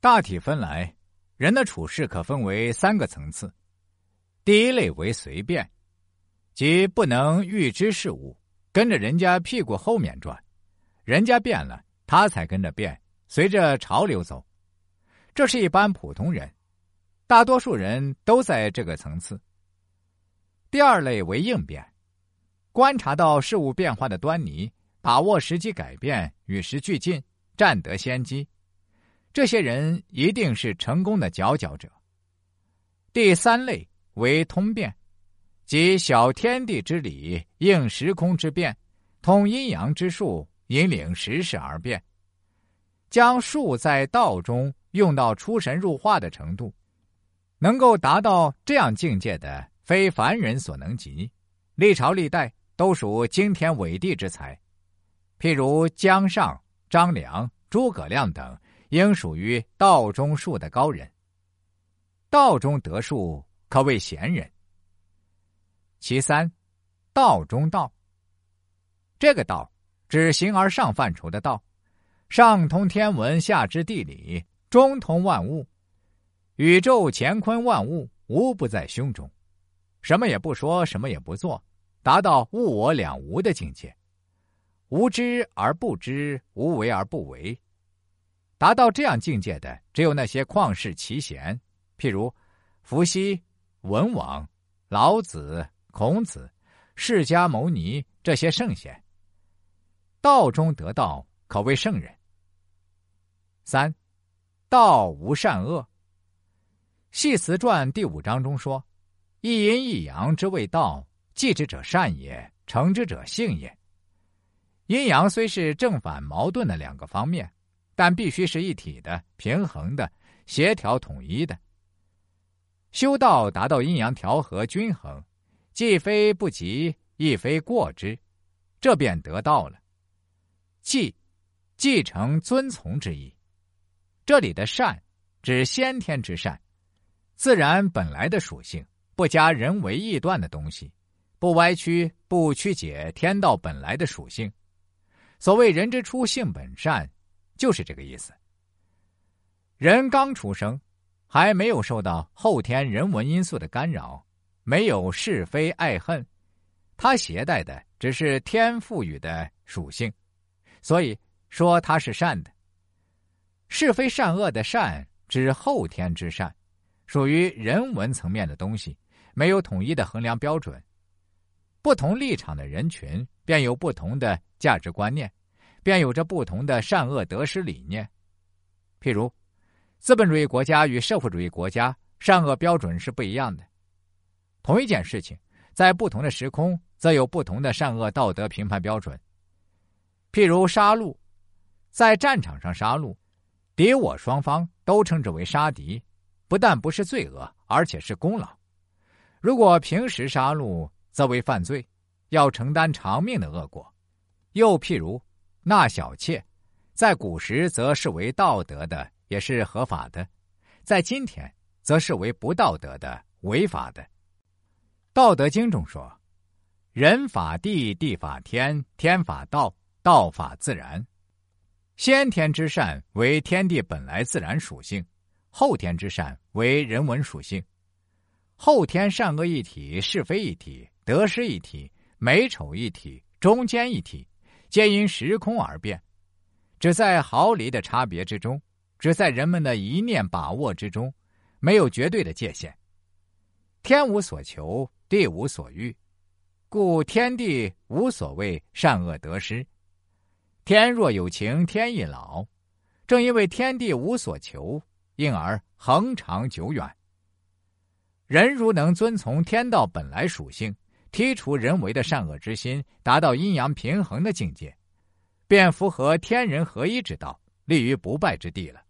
大体分来，人的处事可分为三个层次。第一类为随便，即不能预知事物，跟着人家屁股后面转，人家变了，他才跟着变，随着潮流走。这是一般普通人，大多数人都在这个层次。第二类为应变，观察到事物变化的端倪，把握时机改变，与时俱进，占得先机。这些人一定是成功的佼佼者。第三类为通变，即晓天地之理，应时空之变，通阴阳之术，引领时势而变，将术在道中用到出神入化的程度。能够达到这样境界的，非凡人所能及。历朝历代都属惊天伟地之才，譬如姜尚、张良、诸葛亮等。应属于道中术的高人。道中得术，可谓贤人。其三，道中道。这个道，指形而上范畴的道，上通天文，下知地理，中通万物。宇宙乾坤万物，无不在胸中。什么也不说，什么也不做，达到物我两无的境界。无知而不知，无为而不为。达到这样境界的，只有那些旷世奇贤，譬如伏羲、文王、老子、孔子、释迦牟尼这些圣贤。道中得道，可谓圣人。三，道无善恶。《系辞传》第五章中说：“一阴一阳之谓道，继之者善也，成之者性也。”阴阳虽是正反矛盾的两个方面。但必须是一体的、平衡的、协调统一的。修道达到阴阳调和均衡，既非不及，亦非过之，这便得道了。继，继承遵从之意。这里的善，指先天之善，自然本来的属性，不加人为臆断的东西，不歪曲、不曲解天道本来的属性。所谓人之初，性本善。就是这个意思。人刚出生，还没有受到后天人文因素的干扰，没有是非爱恨，他携带的只是天赋予的属性，所以说他是善的。是非善恶的善指后天之善，属于人文层面的东西，没有统一的衡量标准。不同立场的人群，便有不同的价值观念。便有着不同的善恶得失理念，譬如，资本主义国家与社会主义国家善恶标准是不一样的。同一件事情，在不同的时空，则有不同的善恶道德评判标准。譬如杀戮，在战场上杀戮，敌我双方都称之为杀敌，不但不是罪恶，而且是功劳。如果平时杀戮，则为犯罪，要承担偿命的恶果。又譬如。纳小妾，在古时则视为道德的，也是合法的；在今天，则视为不道德的、违法的。《道德经》中说：“人法地，地法天，天法道，道法自然。”先天之善为天地本来自然属性，后天之善为人文属性。后天善恶一体，是非一体，得失一体，美丑一体，中间一体。皆因时空而变，只在毫厘的差别之中，只在人们的一念把握之中，没有绝对的界限。天无所求，地无所欲，故天地无所谓善恶得失。天若有情天亦老，正因为天地无所求，因而恒长久远。人如能遵从天道本来属性。剔除人为的善恶之心，达到阴阳平衡的境界，便符合天人合一之道，立于不败之地了。